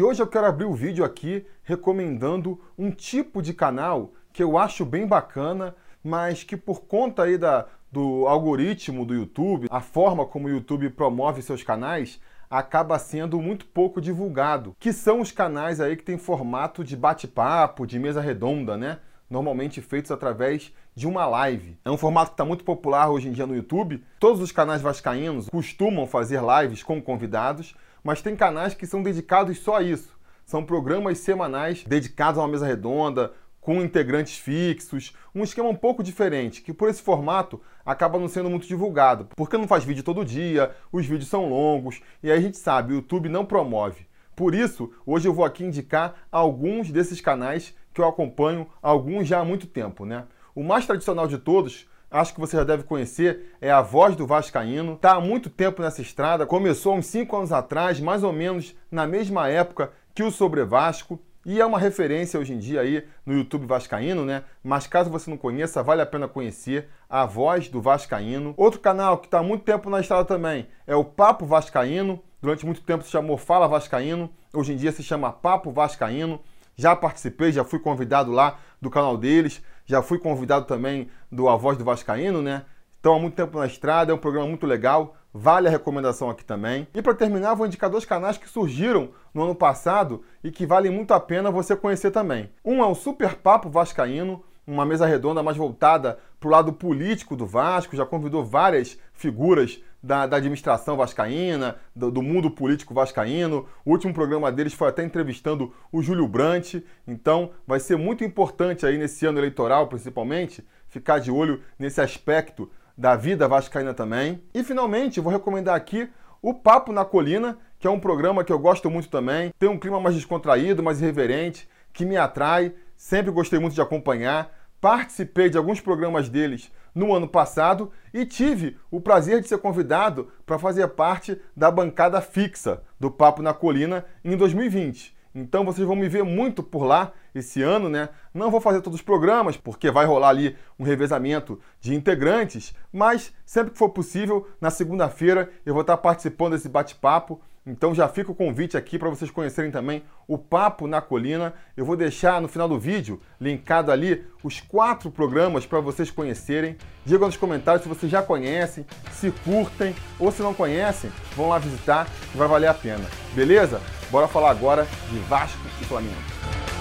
E hoje eu quero abrir o vídeo aqui recomendando um tipo de canal que eu acho bem bacana, mas que por conta aí da, do algoritmo do YouTube, a forma como o YouTube promove seus canais, acaba sendo muito pouco divulgado, que são os canais aí que tem formato de bate-papo, de mesa redonda, né? Normalmente feitos através de uma live. É um formato que está muito popular hoje em dia no YouTube. Todos os canais vascaínos costumam fazer lives com convidados, mas tem canais que são dedicados só a isso. São programas semanais dedicados a uma mesa redonda, com integrantes fixos, um esquema um pouco diferente, que por esse formato acaba não sendo muito divulgado, porque não faz vídeo todo dia, os vídeos são longos, e aí a gente sabe, o YouTube não promove. Por isso, hoje eu vou aqui indicar alguns desses canais que eu acompanho, alguns já há muito tempo, né? O mais tradicional de todos acho que você já deve conhecer, é a voz do Vascaíno. Está há muito tempo nessa estrada, começou uns 5 anos atrás, mais ou menos na mesma época que o Sobre Vasco. E é uma referência hoje em dia aí no YouTube Vascaíno, né? Mas caso você não conheça, vale a pena conhecer a voz do Vascaíno. Outro canal que está há muito tempo na estrada também é o Papo Vascaíno. Durante muito tempo se chamou Fala Vascaíno, hoje em dia se chama Papo Vascaíno. Já participei, já fui convidado lá do canal deles já fui convidado também do A Voz do Vascaíno, né? Estão há muito tempo na estrada, é um programa muito legal, vale a recomendação aqui também. E para terminar, vou indicar dois canais que surgiram no ano passado e que valem muito a pena você conhecer também. Um é o Super Papo Vascaíno, uma mesa redonda mais voltada para o lado político do Vasco, já convidou várias figuras da, da administração vascaína, do, do, mundo político vascaíno. O último programa deles foi até entrevistando o Júlio Brandt. Então, vai ser muito importante aí nesse ano eleitoral, principalmente, ficar de olho nesse aspecto da vida vascaína também. E finalmente, vou recomendar aqui o Papo na Colina, que é um programa que eu gosto muito também. Tem um clima mais descontraído, mais irreverente, que me atrai. Sempre gostei muito de acompanhar. Participei de alguns programas deles no ano passado e tive o prazer de ser convidado para fazer parte da bancada fixa do Papo na Colina em 2020. Então vocês vão me ver muito por lá esse ano, né? Não vou fazer todos os programas, porque vai rolar ali um revezamento de integrantes, mas sempre que for possível, na segunda-feira eu vou estar participando desse bate-papo então já fica o convite aqui para vocês conhecerem também o Papo na Colina. Eu vou deixar no final do vídeo, linkado ali, os quatro programas para vocês conhecerem. Digam nos comentários se vocês já conhecem, se curtem ou se não conhecem, vão lá visitar que vai valer a pena. Beleza? Bora falar agora de Vasco e Flamengo.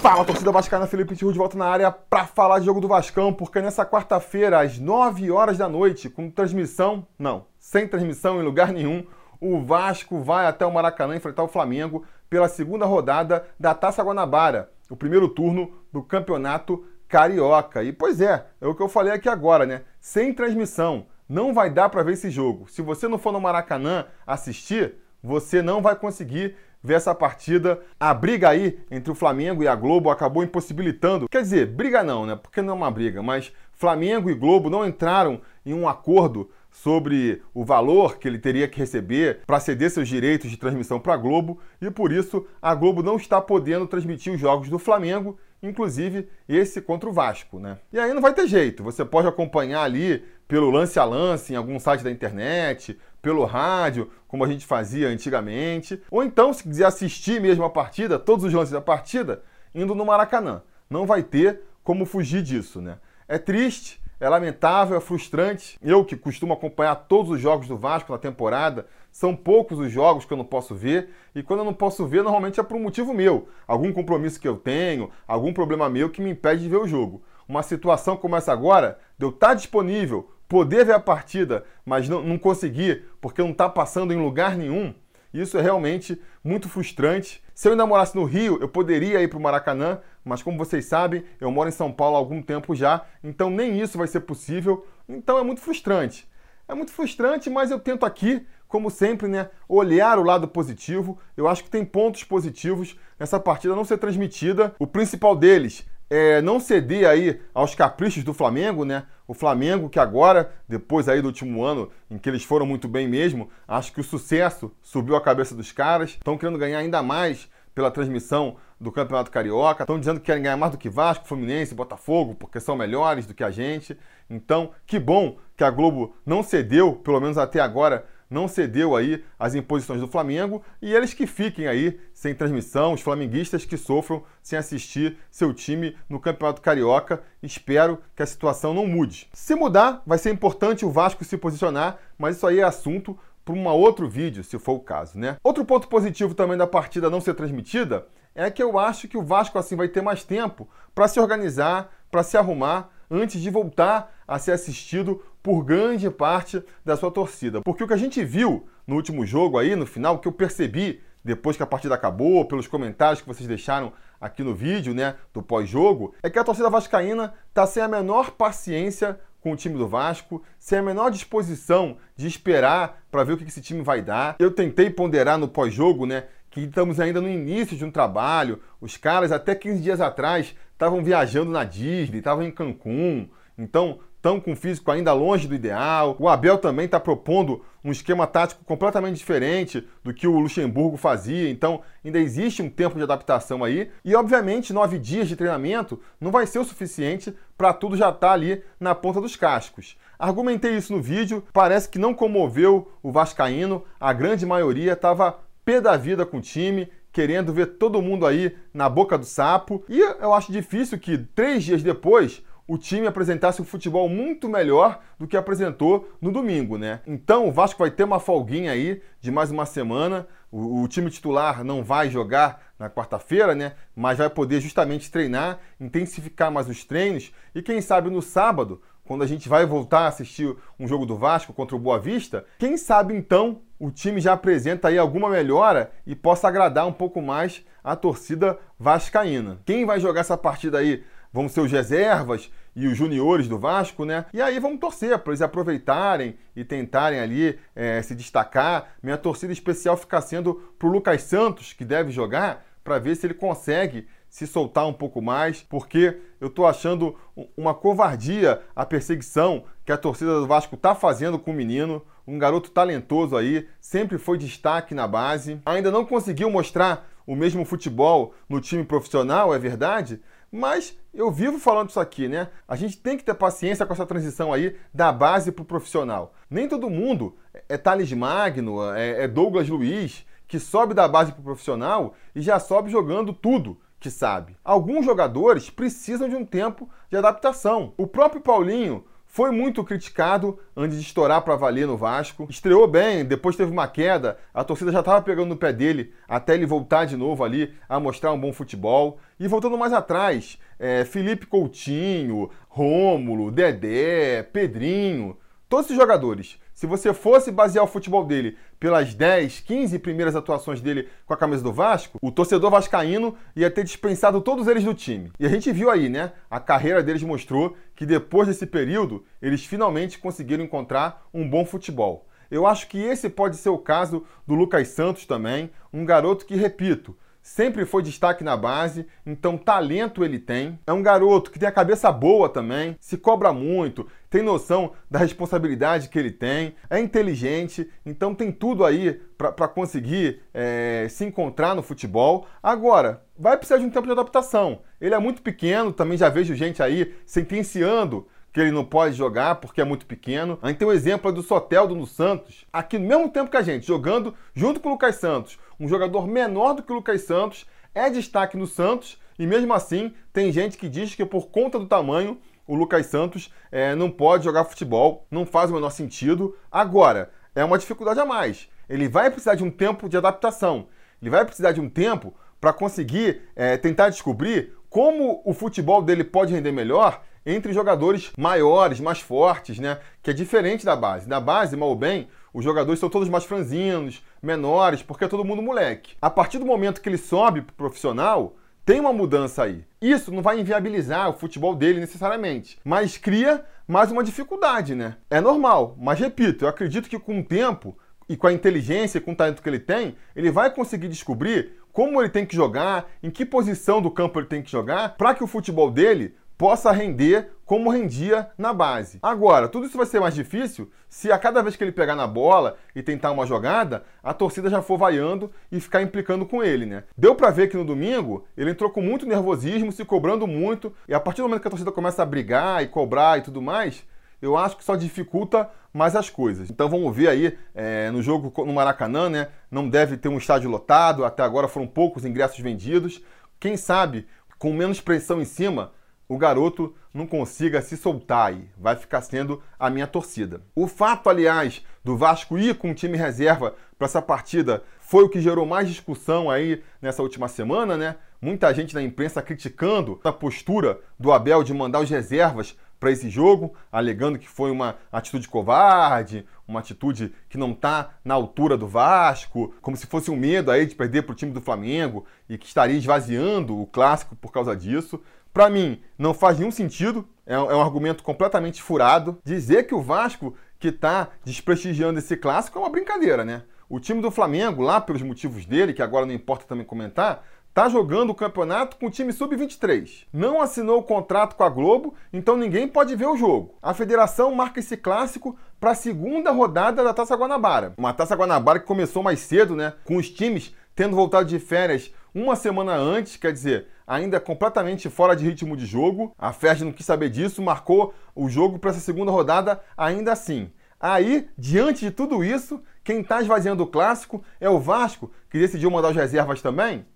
Fala, torcida vascaína, Felipe Tiru de volta na área para falar de jogo do Vascão, porque nessa quarta-feira, às 9 horas da noite, com transmissão, não, sem transmissão em lugar nenhum, o Vasco vai até o Maracanã enfrentar o Flamengo pela segunda rodada da Taça Guanabara, o primeiro turno do Campeonato Carioca. E pois é, é o que eu falei aqui agora, né? Sem transmissão, não vai dar para ver esse jogo. Se você não for no Maracanã assistir, você não vai conseguir ver essa partida. A briga aí entre o Flamengo e a Globo acabou impossibilitando. Quer dizer, briga não, né? Porque não é uma briga, mas Flamengo e Globo não entraram em um acordo sobre o valor que ele teria que receber para ceder seus direitos de transmissão para a Globo e por isso a Globo não está podendo transmitir os jogos do Flamengo, inclusive esse contra o Vasco, né? E aí não vai ter jeito, você pode acompanhar ali pelo lance a lance em algum site da internet, pelo rádio, como a gente fazia antigamente, ou então, se quiser assistir mesmo a partida, todos os lances da partida, indo no Maracanã. Não vai ter como fugir disso, né? É triste, é lamentável, é frustrante. Eu que costumo acompanhar todos os jogos do Vasco na temporada, são poucos os jogos que eu não posso ver, e quando eu não posso ver, normalmente é por um motivo meu, algum compromisso que eu tenho, algum problema meu que me impede de ver o jogo. Uma situação como essa agora, de eu estar disponível poder ver a partida, mas não, não conseguir porque não está passando em lugar nenhum, isso é realmente muito frustrante. Se eu ainda morasse no Rio, eu poderia ir para o Maracanã, mas como vocês sabem, eu moro em São Paulo há algum tempo já, então nem isso vai ser possível. Então é muito frustrante. É muito frustrante, mas eu tento aqui, como sempre, né, olhar o lado positivo. Eu acho que tem pontos positivos nessa partida não ser transmitida. O principal deles é, não ceder aí aos caprichos do Flamengo, né? O Flamengo que agora, depois aí do último ano, em que eles foram muito bem mesmo, acho que o sucesso subiu a cabeça dos caras, estão querendo ganhar ainda mais pela transmissão do Campeonato Carioca. Estão dizendo que querem ganhar mais do que Vasco, Fluminense, Botafogo, porque são melhores do que a gente. Então, que bom que a Globo não cedeu, pelo menos até agora, não cedeu aí às imposições do Flamengo e eles que fiquem aí sem transmissão, os flamenguistas que sofram sem assistir seu time no Campeonato Carioca. Espero que a situação não mude. Se mudar, vai ser importante o Vasco se posicionar, mas isso aí é assunto para um outro vídeo, se for o caso, né? Outro ponto positivo também da partida não ser transmitida é que eu acho que o Vasco assim vai ter mais tempo para se organizar, para se arrumar antes de voltar a ser assistido por grande parte da sua torcida. Porque o que a gente viu no último jogo aí, no final, que eu percebi depois que a partida acabou, pelos comentários que vocês deixaram aqui no vídeo, né, do pós-jogo, é que a torcida vascaína tá sem a menor paciência com o time do Vasco, sem a menor disposição de esperar para ver o que esse time vai dar. Eu tentei ponderar no pós-jogo, né, que estamos ainda no início de um trabalho. Os caras até 15 dias atrás estavam viajando na Disney, estavam em Cancún. Então, estão com o físico ainda longe do ideal. O Abel também está propondo um esquema tático completamente diferente do que o Luxemburgo fazia. Então, ainda existe um tempo de adaptação aí. E, obviamente, nove dias de treinamento não vai ser o suficiente para tudo já estar tá ali na ponta dos cascos. Argumentei isso no vídeo, parece que não comoveu o Vascaíno. A grande maioria estava pé da vida com o time, querendo ver todo mundo aí na boca do sapo. E eu acho difícil que três dias depois o time apresentasse um futebol muito melhor do que apresentou no domingo, né? Então o Vasco vai ter uma folguinha aí de mais uma semana. O, o time titular não vai jogar na quarta-feira, né? Mas vai poder justamente treinar, intensificar mais os treinos e quem sabe no sábado, quando a gente vai voltar a assistir um jogo do Vasco contra o Boa Vista, quem sabe então o time já apresenta aí alguma melhora e possa agradar um pouco mais a torcida vascaína. Quem vai jogar essa partida aí vão ser os reservas e os juniores do Vasco, né? E aí vamos torcer para eles aproveitarem e tentarem ali é, se destacar. Minha torcida especial fica sendo para o Lucas Santos, que deve jogar, para ver se ele consegue se soltar um pouco mais, porque eu estou achando uma covardia a perseguição que a torcida do Vasco está fazendo com o menino. Um garoto talentoso aí, sempre foi destaque na base. Ainda não conseguiu mostrar o mesmo futebol no time profissional, é verdade, mas eu vivo falando isso aqui, né? A gente tem que ter paciência com essa transição aí da base para o profissional. Nem todo mundo é Thales Magno, é, é Douglas Luiz, que sobe da base para o profissional e já sobe jogando tudo que sabe. Alguns jogadores precisam de um tempo de adaptação. O próprio Paulinho foi muito criticado antes de estourar para valer no Vasco. Estreou bem, depois teve uma queda, a torcida já estava pegando no pé dele até ele voltar de novo ali a mostrar um bom futebol. E voltando mais atrás, é, Felipe Coutinho, Rômulo, Dedé, Pedrinho, todos esses jogadores se você fosse basear o futebol dele pelas 10, 15 primeiras atuações dele com a camisa do Vasco, o torcedor vascaíno ia ter dispensado todos eles do time. E a gente viu aí, né? A carreira deles mostrou que depois desse período, eles finalmente conseguiram encontrar um bom futebol. Eu acho que esse pode ser o caso do Lucas Santos também, um garoto que, repito, sempre foi destaque na base, então talento ele tem. É um garoto que tem a cabeça boa também, se cobra muito, tem noção da responsabilidade que ele tem, é inteligente, então tem tudo aí para conseguir é, se encontrar no futebol. Agora, vai precisar de um tempo de adaptação. Ele é muito pequeno, também já vejo gente aí sentenciando que ele não pode jogar porque é muito pequeno. A gente tem o um exemplo do Soteldo no Santos, aqui no mesmo tempo que a gente, jogando junto com o Lucas Santos, um jogador menor do que o Lucas Santos, é destaque no Santos e mesmo assim tem gente que diz que por conta do tamanho o Lucas Santos é, não pode jogar futebol, não faz o menor sentido. Agora, é uma dificuldade a mais. Ele vai precisar de um tempo de adaptação, ele vai precisar de um tempo para conseguir é, tentar descobrir como o futebol dele pode render melhor entre jogadores maiores, mais fortes, né? Que é diferente da base. Da base, mal ou bem, os jogadores são todos mais franzinos, menores, porque é todo mundo moleque. A partir do momento que ele sobe pro profissional, tem uma mudança aí. Isso não vai inviabilizar o futebol dele necessariamente, mas cria mais uma dificuldade, né? É normal, mas repito, eu acredito que com o tempo e com a inteligência e com o talento que ele tem, ele vai conseguir descobrir como ele tem que jogar, em que posição do campo ele tem que jogar, para que o futebol dele possa render como rendia na base. Agora, tudo isso vai ser mais difícil se a cada vez que ele pegar na bola e tentar uma jogada, a torcida já for vaiando e ficar implicando com ele, né? Deu para ver que no domingo ele entrou com muito nervosismo, se cobrando muito, e a partir do momento que a torcida começa a brigar e cobrar e tudo mais, eu acho que só dificulta mais as coisas. Então vamos ver aí é, no jogo no Maracanã, né? Não deve ter um estádio lotado, até agora foram poucos ingressos vendidos. Quem sabe, com menos pressão em cima, o garoto não consiga se soltar aí. Vai ficar sendo a minha torcida. O fato, aliás, do Vasco ir com o time reserva para essa partida foi o que gerou mais discussão aí nessa última semana, né? Muita gente na imprensa criticando a postura do Abel de mandar os reservas para esse jogo, alegando que foi uma atitude covarde, uma atitude que não está na altura do Vasco, como se fosse um medo aí de perder para o time do Flamengo e que estaria esvaziando o clássico por causa disso. Para mim, não faz nenhum sentido, é um, é um argumento completamente furado. Dizer que o Vasco que está desprestigiando esse clássico é uma brincadeira, né? O time do Flamengo, lá pelos motivos dele, que agora não importa também comentar, está jogando o campeonato com o time sub-23. Não assinou o contrato com a Globo, então ninguém pode ver o jogo. A federação marca esse clássico para a segunda rodada da Taça Guanabara. Uma Taça Guanabara que começou mais cedo, né? Com os times tendo voltado de férias uma semana antes, quer dizer, ainda completamente fora de ritmo de jogo. A FERJ não quis saber disso, marcou o jogo para essa segunda rodada ainda assim. Aí, diante de tudo isso, quem está esvaziando o clássico é o Vasco, que decidiu mandar as reservas também.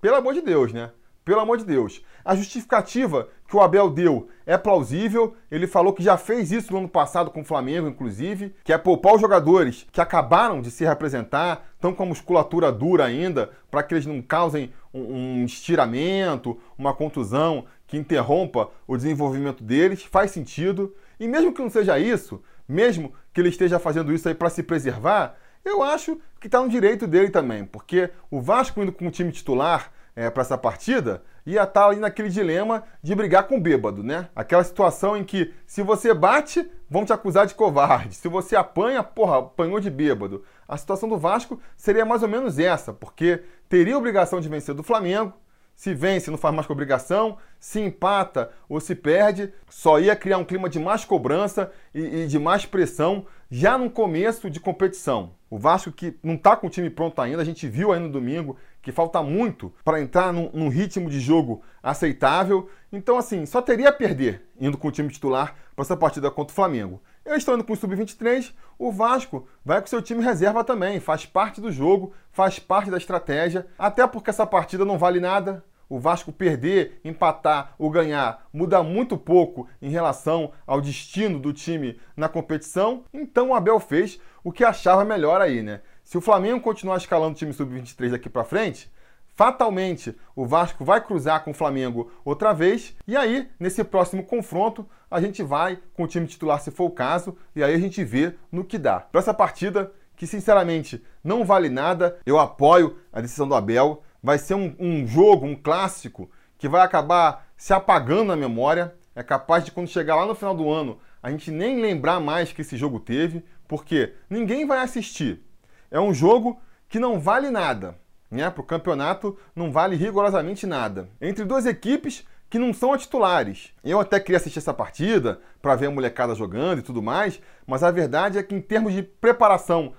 Pelo amor de Deus, né? Pelo amor de Deus. A justificativa que o Abel deu é plausível. Ele falou que já fez isso no ano passado com o Flamengo, inclusive, que é poupar os jogadores que acabaram de se representar, estão com a musculatura dura ainda, para que eles não causem um, estiramento, uma contusão que interrompa o desenvolvimento deles. Faz sentido. E mesmo que não seja isso, mesmo que ele esteja fazendo isso aí para se preservar, eu acho que está no direito dele também, porque o Vasco indo com o time titular é, para essa partida ia estar ali naquele dilema de brigar com o bêbado, né? Aquela situação em que se você bate, vão te acusar de covarde. Se você apanha, porra, apanhou de bêbado. A situação do Vasco seria mais ou menos essa, porque teria obrigação de vencer do Flamengo, se vence, não faz mais com obrigação. Se empata ou se perde, só ia criar um clima de mais cobrança e, e de mais pressão já no começo de competição. O Vasco que não está com o time pronto ainda, a gente viu aí no domingo que falta muito para entrar num, num, ritmo de jogo aceitável. Então, assim, só teria a perder indo com o time titular para essa partida contra o Flamengo. Eu estou indo com o Sub-23, o Vasco vai com seu time reserva também, faz parte do jogo, faz parte da estratégia, até porque essa partida não vale nada. O Vasco perder, empatar ou ganhar muda muito pouco em relação ao destino do time na competição. Então o Abel fez o que achava melhor aí, né? Se o Flamengo continuar escalando o time sub-23 daqui para frente, fatalmente o Vasco vai cruzar com o Flamengo outra vez. E aí, nesse próximo confronto, a gente vai com o time titular se for o caso, e aí a gente vê no que dá. Para essa partida, que sinceramente não vale nada, eu apoio a decisão do Abel. Vai ser um, um jogo, um clássico, que vai acabar se apagando na memória. É capaz de quando chegar lá no final do ano a gente nem lembrar mais que esse jogo teve, porque ninguém vai assistir. É um jogo que não vale nada né? Para o campeonato não vale rigorosamente nada. Entre duas equipes que não são titulares. Eu até queria assistir essa partida para ver a molecada jogando e tudo mais, mas a verdade é que em termos de preparação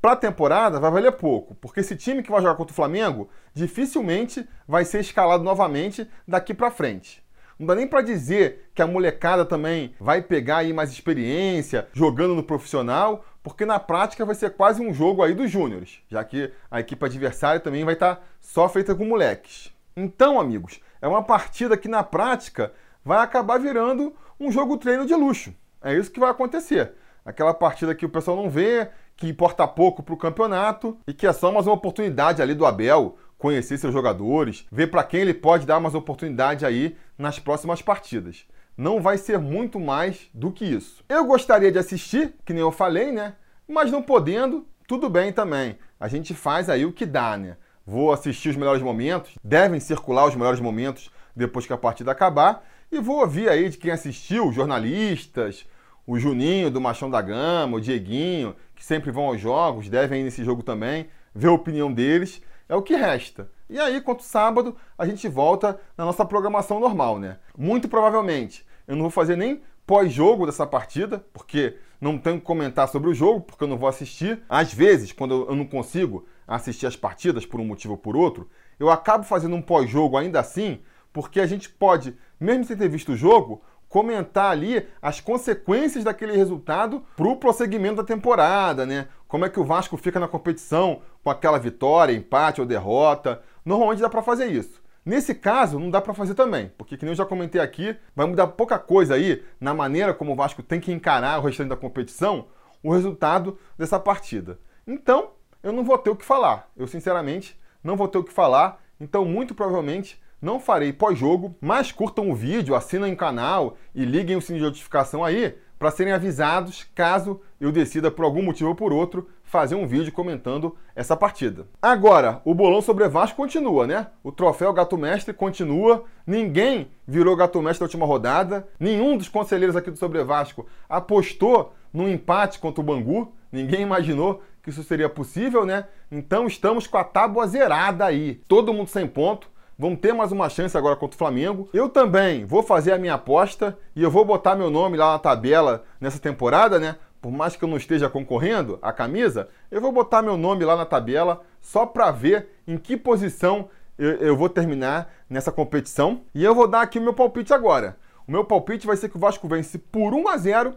para a temporada vai valer pouco, porque esse time que vai jogar contra o Flamengo dificilmente vai ser escalado novamente daqui para frente. Não dá nem para dizer que a molecada também vai pegar aí mais experiência jogando no profissional, porque na prática vai ser quase um jogo aí dos júniores, já que a equipe adversária também vai estar tá só feita com moleques. Então, amigos, é uma partida que na prática vai acabar virando um jogo treino de luxo. É isso que vai acontecer. Aquela partida que o pessoal não vê, que importa pouco para o campeonato e que é só mais uma oportunidade ali do Abel conhecer seus jogadores, ver para quem ele pode dar mais oportunidade aí nas próximas partidas. Não vai ser muito mais do que isso. Eu gostaria de assistir, que nem eu falei, né? Mas não podendo, tudo bem também. A gente faz aí o que dá, né? Vou assistir os melhores momentos, devem circular os melhores momentos depois que a partida acabar, e vou ouvir aí de quem assistiu, jornalistas, o Juninho do Machão da Gama, o Dieguinho, que sempre vão aos jogos, devem ir nesse jogo também, ver a opinião deles É o que resta. E aí, quanto sábado, a gente volta na nossa programação normal, né? Muito provavelmente eu não vou fazer nem pós-jogo dessa partida, porque não tenho que comentar sobre o jogo, porque eu não vou assistir. Às vezes, quando eu não consigo assistir as partidas por um motivo ou por outro, eu acabo fazendo um pós-jogo ainda assim, porque a gente pode, mesmo sem ter visto o jogo, comentar ali as consequências daquele resultado para o prosseguimento da temporada, né? Como é que o Vasco fica na competição com aquela vitória, empate ou derrota. Normalmente dá para fazer isso. Nesse caso, não dá para fazer também, porque, como eu já comentei aqui, vai mudar pouca coisa aí na maneira como o Vasco tem que encarar o restante da competição, o resultado dessa partida. Então, eu não vou ter o que falar. Eu, sinceramente, não vou ter o que falar. Então, muito provavelmente, não farei pós-jogo, mas curtam o vídeo, assinem o canal e liguem o sininho de notificação aí para serem avisados caso eu decida por algum motivo ou por outro fazer um vídeo comentando essa partida. Agora, o bolão sobre Vasco continua, né? O troféu Gato Mestre continua. Ninguém virou Gato Mestre na última rodada. Nenhum dos conselheiros aqui do Sobre Vasco apostou no empate contra o Bangu. Ninguém imaginou que isso seria possível, né? Então estamos com a tábua zerada aí. Todo mundo sem ponto vão ter mais uma chance agora contra o Flamengo. Eu também vou fazer a minha aposta e eu vou botar meu nome lá na tabela nessa temporada, né? Por mais que eu não esteja concorrendo à camisa, eu vou botar meu nome lá na tabela só para ver em que posição eu, eu, vou terminar nessa competição. E eu vou dar aqui o meu palpite agora. O meu palpite vai ser que o Vasco vence por 1 a 0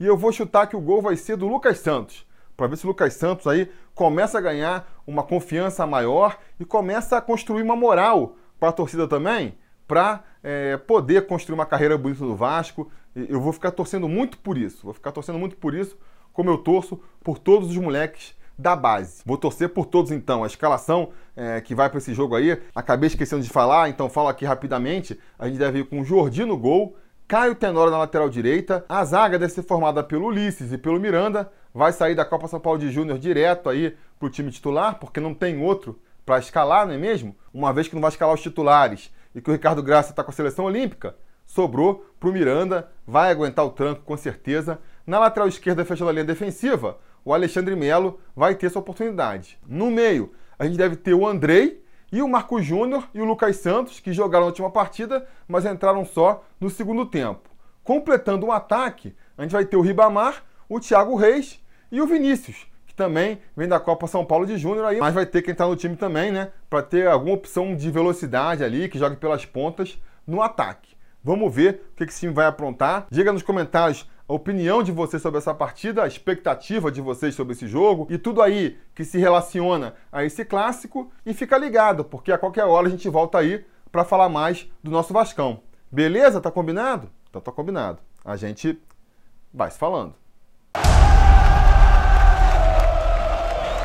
e eu vou chutar que o gol vai ser do Lucas Santos para ver se o Lucas Santos aí começa a ganhar uma confiança maior e começa a construir uma moral para a torcida também, para é, poder construir uma carreira bonita no Vasco. Eu vou ficar torcendo muito por isso. Vou ficar torcendo muito por isso, como eu torço por todos os moleques da base. Vou torcer por todos então. A escalação é, que vai para esse jogo aí, acabei esquecendo de falar, então falo aqui rapidamente. A gente deve ir com o Jordi no gol, Caio Tenório na lateral direita. A zaga deve ser formada pelo Ulisses e pelo Miranda. Vai sair da Copa São Paulo de Júnior direto aí para o time titular, porque não tem outro para escalar, não é mesmo? Uma vez que não vai escalar os titulares e que o Ricardo Graça está com a seleção olímpica, sobrou para o Miranda, vai aguentar o tranco com certeza. Na lateral esquerda, fechando a linha defensiva, o Alexandre Melo vai ter sua oportunidade. No meio, a gente deve ter o Andrei e o Marco Júnior e o Lucas Santos, que jogaram na última partida, mas entraram só no segundo tempo. Completando o ataque, a gente vai ter o Ribamar, o Thiago Reis e o Vinícius, também vem da Copa São Paulo de Júnior aí, mas vai ter que entrar no time também, né? Para ter alguma opção de velocidade ali, que jogue pelas pontas no ataque. Vamos ver o que esse time vai aprontar. Diga nos comentários a opinião de vocês sobre essa partida, a expectativa de vocês sobre esse jogo e tudo aí que se relaciona a esse clássico. E fica ligado, porque a qualquer hora a gente volta aí para falar mais do nosso Vascão. Beleza? Tá combinado? Então tá combinado. A gente vai se falando.